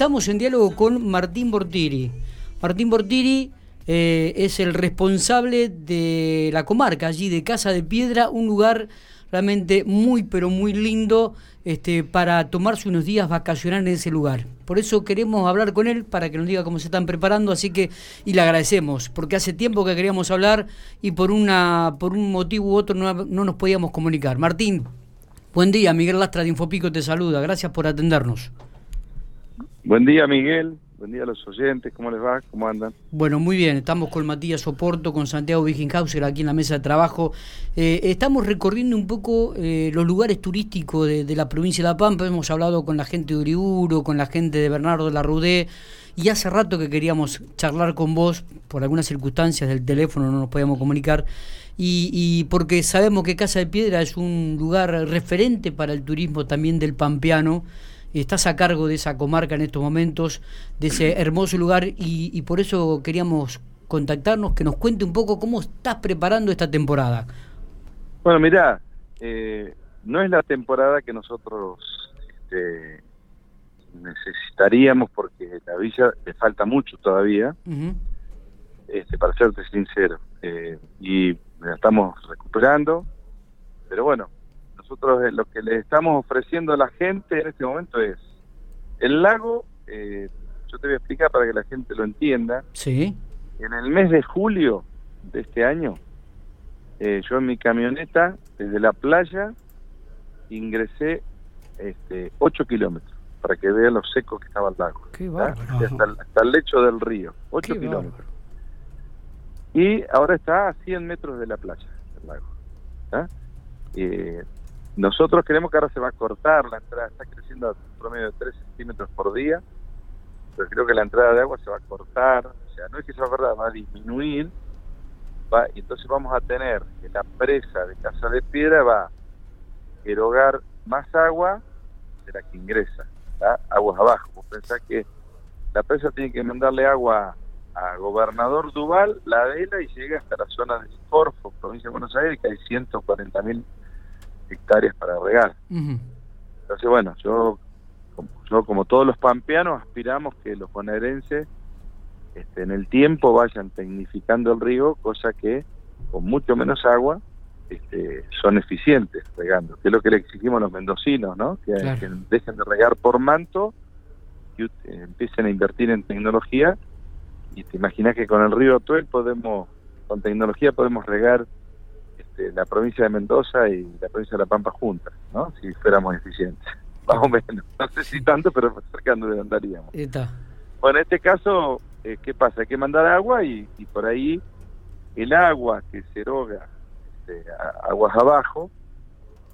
Estamos en diálogo con Martín Bortiri. Martín Bortiri eh, es el responsable de la comarca allí de Casa de Piedra, un lugar realmente muy pero muy lindo este, para tomarse unos días vacacionales en ese lugar. Por eso queremos hablar con él para que nos diga cómo se están preparando, así que y le agradecemos porque hace tiempo que queríamos hablar y por una por un motivo u otro no, no nos podíamos comunicar. Martín, buen día, Miguel Lastra de Infopico te saluda, gracias por atendernos. Buen día, Miguel. Buen día a los oyentes, ¿cómo les va? ¿Cómo andan? Bueno, muy bien, estamos con Matías Soporto, con Santiago Wiginhauser aquí en la mesa de trabajo. Eh, estamos recorriendo un poco eh, los lugares turísticos de, la provincia de La Pampa, hemos hablado con la gente de Uriuro, con la gente de Bernardo de la Rudé, y hace rato que queríamos charlar con vos, por algunas circunstancias del teléfono no nos podíamos comunicar, y, y porque sabemos que Casa de Piedra es un lugar referente para el turismo también del Pampeano, estás a cargo de esa comarca en estos momentos, de ese hermoso lugar y, por eso queríamos contactarnos, que nos cuente un poco cómo estás preparando esta temporada. Bueno, mirá, eh, no es la temporada que nosotros este, necesitaríamos porque la villa le falta mucho todavía, este, para serte sincero, eh, y la estamos recuperando, pero bueno, nosotros eh, lo que le estamos ofreciendo a la gente en este momento es el lago, eh, yo te voy a explicar para que la gente lo entienda. Sí. En el mes de julio de este año, eh, yo en mi camioneta, desde la playa, ingresé este, 8 kilómetros para que vean los secos que estaba el lago. Qué hasta, el lecho del río, 8 kilómetros. Y ahora está a 100 metros de la playa, el lago. Eh, nosotros creemos que ahora se va a cortar la entrada, está creciendo a un promedio de 3 centímetros por día, pero creo que la entrada de agua se va a cortar, o sea, no es que se cortar, va a disminuir, va, y entonces vamos a tener que la presa de Casa de Piedra va a erogar más agua de la que ingresa, aguas abajo. Vos pensás que la presa tiene que mandarle agua a Gobernador Duval, la Adela, y llega hasta la zona de Corfo, provincia de Buenos Aires, que hay 140 mil hectáreas para regar. Entonces, bueno, yo, yo como todos los pampeanos aspiramos que los bonaerenses este, en el tiempo vayan tecnificando el río, cosa que con mucho menos agua este, son eficientes regando, que es lo que le exigimos a los mendocinos, ¿no? Que, dejen de regar por manto, y empiecen a invertir en tecnología, y te imaginas que con el río Atuel podemos, con tecnología podemos regar este, la provincia de Mendoza y la provincia de La Pampa juntas, ¿no? Si fuéramos eficientes. Más o menos. No sé si tanto, pero donde andaríamos. Bueno, en este caso, eh, ¿qué pasa? Hay que mandar agua y, por ahí el agua que se eroga este, aguas abajo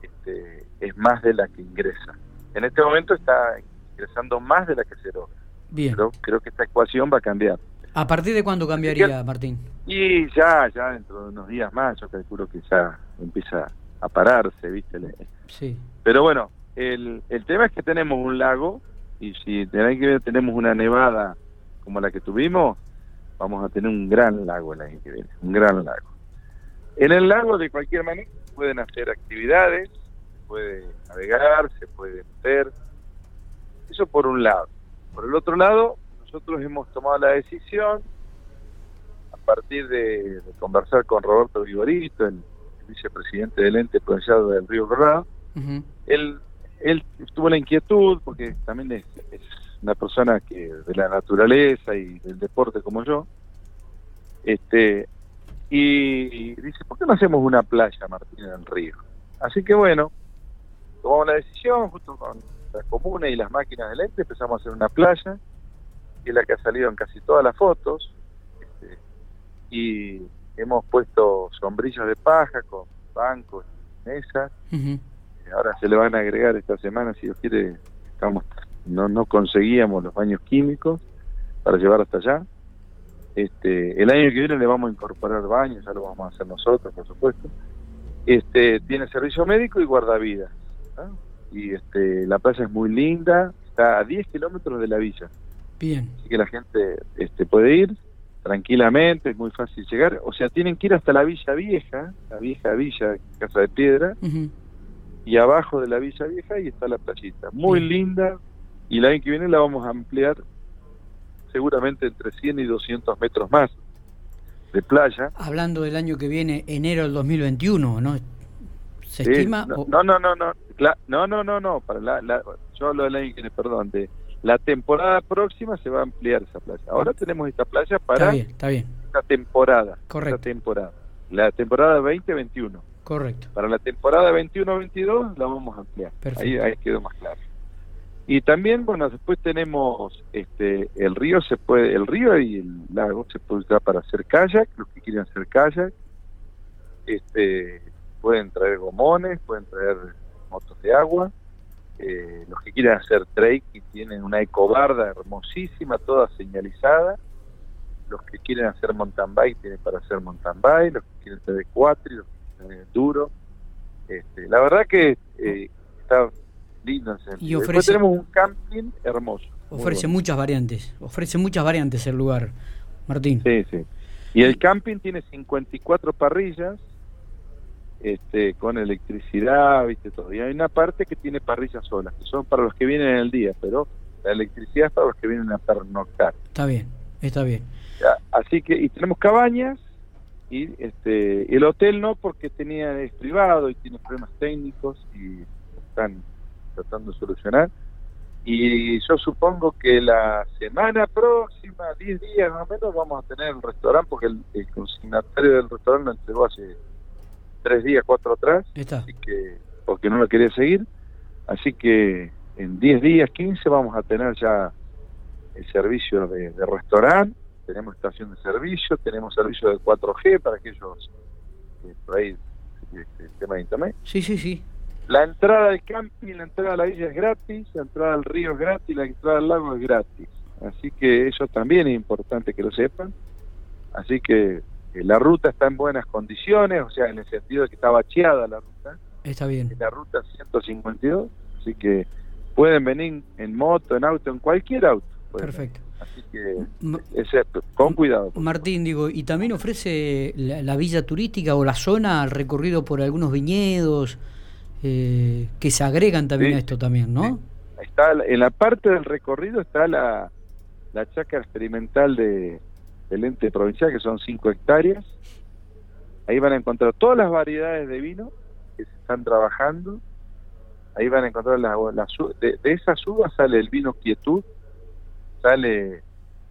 este, es más de la que ingresa. En este momento está ingresando más de la que se eroga. Bien. Pero creo que esta ecuación va a cambiar. ¿A partir de cuándo cambiaría, Martín? Y ya, ya dentro de unos días más, yo calculo que ya empieza a pararse, ¿viste? Sí. Pero bueno, el, el tema es que tenemos un lago y si tenemos una nevada como la que tuvimos, vamos a tener un gran lago el año que viene, un gran lago. En el lago, de cualquier manera, pueden hacer actividades, se puede navegar, se puede meter. Eso por un lado. Por el otro lado, nosotros hemos tomado la decisión, partir de, conversar con Roberto Vigorito, el, vicepresidente del ente provincial del Río Colorado, él, él tuvo la inquietud, porque también es, una persona que de la naturaleza y del deporte como yo, este y, dice, ¿por qué no hacemos una playa, Martín, en el río? Así que bueno, tomamos la decisión, justo con la comuna y las máquinas del ente, empezamos a hacer una playa, que es la que ha salido en casi todas las fotos, y hemos puesto sombrillas de paja con bancos y mesas. Ahora se le van a agregar esta semana, si Dios quiere, estamos, no, no conseguíamos los baños químicos para llevar hasta allá. Este, el año que viene le vamos a incorporar baños, ya lo vamos a hacer nosotros, por supuesto. Este, tiene servicio médico y guardavidas. Y este, la playa es muy linda, está a 10 kilómetros de la villa. Bien. Así que la gente este, puede ir tranquilamente, es muy fácil llegar. O sea, tienen que ir hasta la Villa Vieja, la vieja villa, Casa de Piedra, y abajo de la Villa Vieja ahí está la playita. Muy linda, y el año que viene la vamos a ampliar seguramente entre 100 y 200 metros más de playa. Hablando del año que viene, enero del 2021, ¿no? ¿Se estima? No, no, no, no, no, no, no, no, no, para la, yo hablo del año que viene, perdón, de la temporada próxima se va a ampliar esa playa. Ahora tenemos esta playa para está bien, esta temporada. Correcto. Esta temporada. La temporada 2021. Correcto. Para la temporada 21-22 la vamos a ampliar. Ahí, ahí quedó más claro. Y también, bueno, después tenemos este el río se puede el río y el lago se puede usar para hacer kayak, los que quieren hacer kayak. Este pueden traer gomones, pueden traer motos de agua. Eh, los que quieren hacer trekking tienen una ecobarda hermosísima, toda señalizada. Los que quieren hacer mountain bike tienen para hacer mountain bike, los que quieren hacer quatri, los que quieren hacer duro. Este, la verdad que eh, está lindo. Y ofrece, Después tenemos un camping hermoso. Ofrece muchas variantes, ofrece muchas variantes el lugar, Martín. Sí, sí. Y el camping tiene 54 parrillas, este, con electricidad, viste todo. Y hay una parte que tiene parrillas solas, que son para los que vienen en el día, pero la electricidad es para los que vienen a pernoctar. Está bien, está bien. así que, y tenemos cabañas, y este el hotel no porque tenía es privado y tiene problemas técnicos y están tratando de solucionar y yo supongo que la semana próxima 10 días más o menos vamos a tener el restaurante porque el, el consignatario del restaurante lo entregó hace tres días, cuatro atrás, así que porque no lo quería seguir, así que en 10 días, 15 vamos a tener ya el servicio de, restaurante, tenemos estación de servicio, tenemos servicio de 4G para aquellos que por ahí el tema de internet. Sí, sí, sí. La entrada del camping, la entrada a la isla es gratis, la entrada al río es gratis, la entrada al lago es gratis. Así que eso también es importante que lo sepan. Así que la ruta está en buenas condiciones, o sea, en el sentido de que está bacheada la ruta. Está bien. la ruta 152, así que pueden venir en moto, en auto, en cualquier auto. Perfecto. Así que, excepto, con cuidado. Martín, digo, ¿y también ofrece la, villa turística o la zona al recorrido por algunos viñedos eh, que se agregan también a esto también, ¿no? Está, en la parte del recorrido está la, la chacra experimental de, del ente provincial, que son 5 hectáreas. Ahí van a encontrar todas las variedades de vino que se están trabajando. Ahí van a encontrar las, de, de esas uvas sale el vino quietud, sale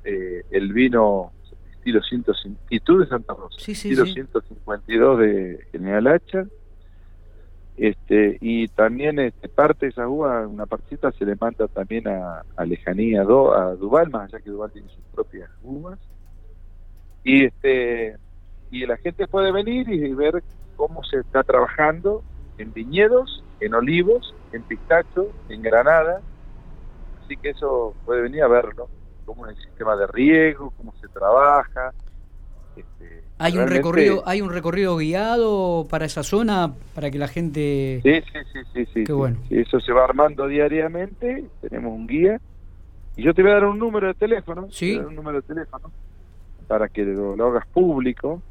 eh, el vino estilo 150, quietud de Santa Rosa, estilo 152 de General Hacha. Este, y también este, parte de esa uva, una partita se le manda también a, a Lejanía, a Duval, más allá que Duval tiene sus propias uvas y este y la gente puede venir y ver cómo se está trabajando en viñedos, en olivos, en pistachos, en granada, así que eso puede venir a verlo, cómo es el sistema de riego, cómo se trabaja. Este, hay un recorrido, hay un recorrido guiado para esa zona para que la gente. Sí, sí, sí, sí, sí. Qué bueno. eso se va armando diariamente. Tenemos un guía y yo te voy a dar un número de teléfono. Sí. un número de teléfono para que lo, hagas público,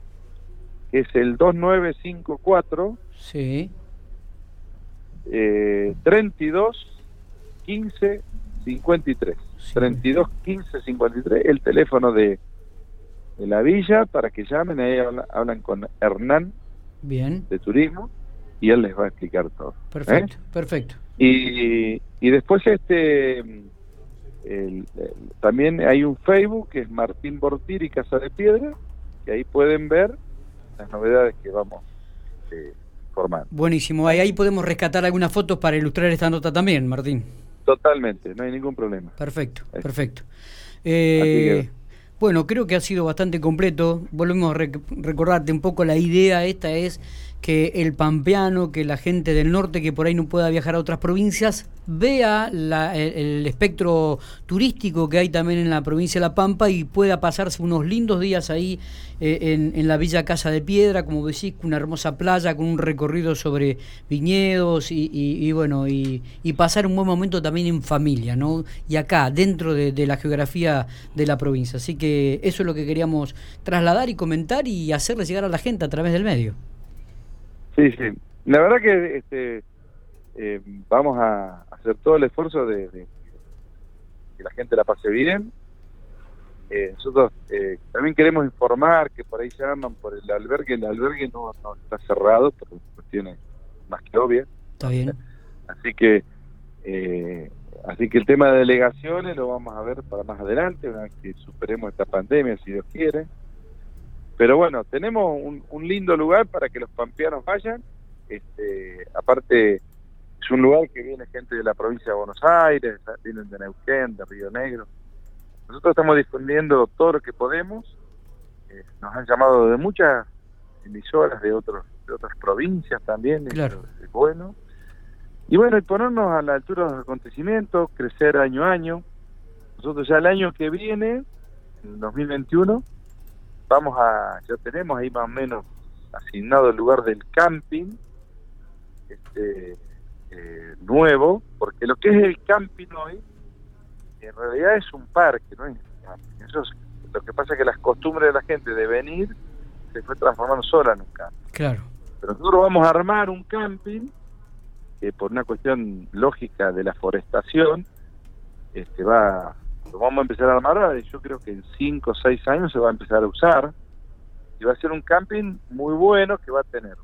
que es el 2954 sí. eh, 32 15 53. 32 15 53, el teléfono de, de la villa para que llamen, ahí hablan, con Hernán Bien. de turismo y él les va a explicar todo. ¿eh? Perfecto, perfecto. Y, y después este también hay un Facebook que es Martín y Casa de Piedra, y ahí pueden ver las novedades que vamos este, formando. Buenísimo, ahí, ahí podemos rescatar algunas fotos para ilustrar esta nota también, Martín. Totalmente, no hay ningún problema. Perfecto, perfecto. Eh, bueno, creo que ha sido bastante completo. Volvemos a recordarte un poco la idea esta es que el pampeano, que la gente del norte que por ahí no pueda viajar a otras provincias, vea el, espectro turístico que hay también en la provincia de La Pampa y pueda pasarse unos lindos días ahí eh, en, la Villa Casa de Piedra, como decís, con una hermosa playa, con un recorrido sobre viñedos y, bueno, y, pasar un buen momento también en familia, ¿no? Y acá, dentro de, de la geografía de la provincia. Así que eso es lo que queríamos trasladar y comentar y hacerle llegar a la gente a través del medio. Sí, sí. La verdad que este, eh, vamos a hacer todo el esfuerzo de, que la gente la pase bien. Eh, nosotros eh, también queremos informar que por ahí llaman por el albergue, el albergue no, no está cerrado por cuestiones más que obvias. Está bien. Así que eh, así que el tema de delegaciones lo vamos a ver para más adelante, una vez que superemos esta pandemia, si Dios quiere. Pero bueno, tenemos un, lindo lugar para que los pampeanos vayan. Este, aparte, es un lugar que viene gente de la provincia de Buenos Aires, vienen de Neuquén, de Río Negro. Nosotros estamos difundiendo todo lo que podemos. Eh, nos han llamado de muchas emisoras de otros de otras provincias también. Claro. Es bueno. Y bueno, y ponernos a la altura de los acontecimientos, crecer año a año. Nosotros ya el año que viene, en 2021, vamos a, ya tenemos ahí más o menos asignado el lugar del camping este, eh, nuevo, porque lo que es el camping hoy, en realidad es un parque, ¿no? Eso lo que pasa es que las costumbres de la gente de venir se fue transformando sola en un camping. Claro. Pero nosotros vamos a armar un camping que por una cuestión lógica de la forestación, este va lo vamos a empezar a armar y yo creo que en 5 o 6 años se va a empezar a usar y va a ser un camping muy bueno que va a tener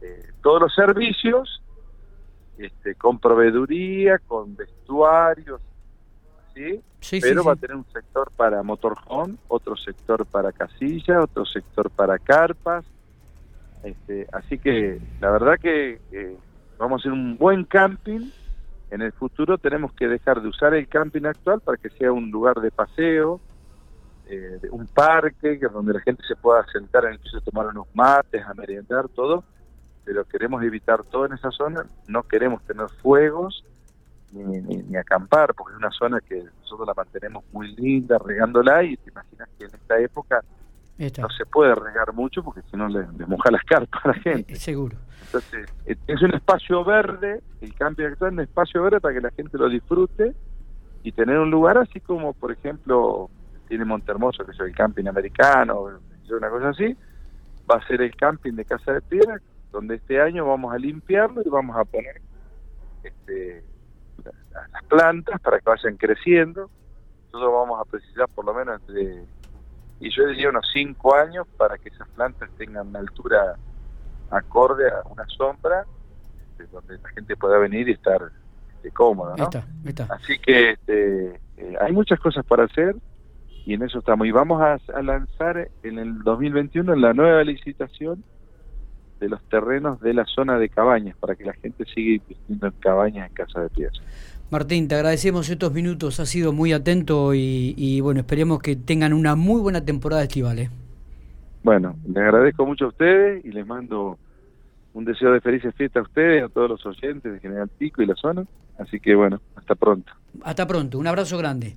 eh, todos los servicios este, con proveeduría, con vestuarios, ¿sí? pero va a tener un sector para motorhome, otro sector para casilla, otro sector para carpas, este, así que la verdad que eh, vamos a hacer un buen camping en el futuro tenemos que dejar de usar el camping actual para que sea un lugar de paseo, eh, un parque donde la gente se pueda sentar en el piso, tomar unos mates, a merendar, todo, pero queremos evitar todo en esa zona, no queremos tener fuegos ni, ni, acampar, porque es una zona que nosotros la mantenemos muy linda, regándola, y te imaginas que en esta época no se puede regar mucho porque si no le, moja las carpas a la gente. Eh, seguro. Entonces, eh, es un espacio verde, el camping actual es un espacio verde para que la gente lo disfrute y tener un lugar así como, por ejemplo, tiene Montermoso, que es el camping americano, una cosa así, va a ser el camping de Casa de Piedra, donde este año vamos a limpiarlo y vamos a poner este, las plantas para que vayan creciendo. Nosotros vamos a precisar por lo menos entre y yo diría unos cinco años para que esas plantas tengan una altura acorde a una sombra este, donde la gente pueda venir y estar este, cómoda. ¿no? Así que este, eh, hay muchas cosas para hacer y en eso estamos. Y vamos a, a, lanzar en el 2021 la nueva licitación de los terrenos de la zona de cabañas para que la gente siga invirtiendo en cabañas en casa de piezas. Martín, te agradecemos estos minutos, has sido muy atento y, bueno, esperemos que tengan una muy buena temporada estival. ¿eh? Bueno, les agradezco mucho a ustedes y les mando un deseo de felices fiestas a ustedes, a todos los oyentes de General Pico y la zona. Así que bueno, hasta pronto. Hasta pronto, un abrazo grande.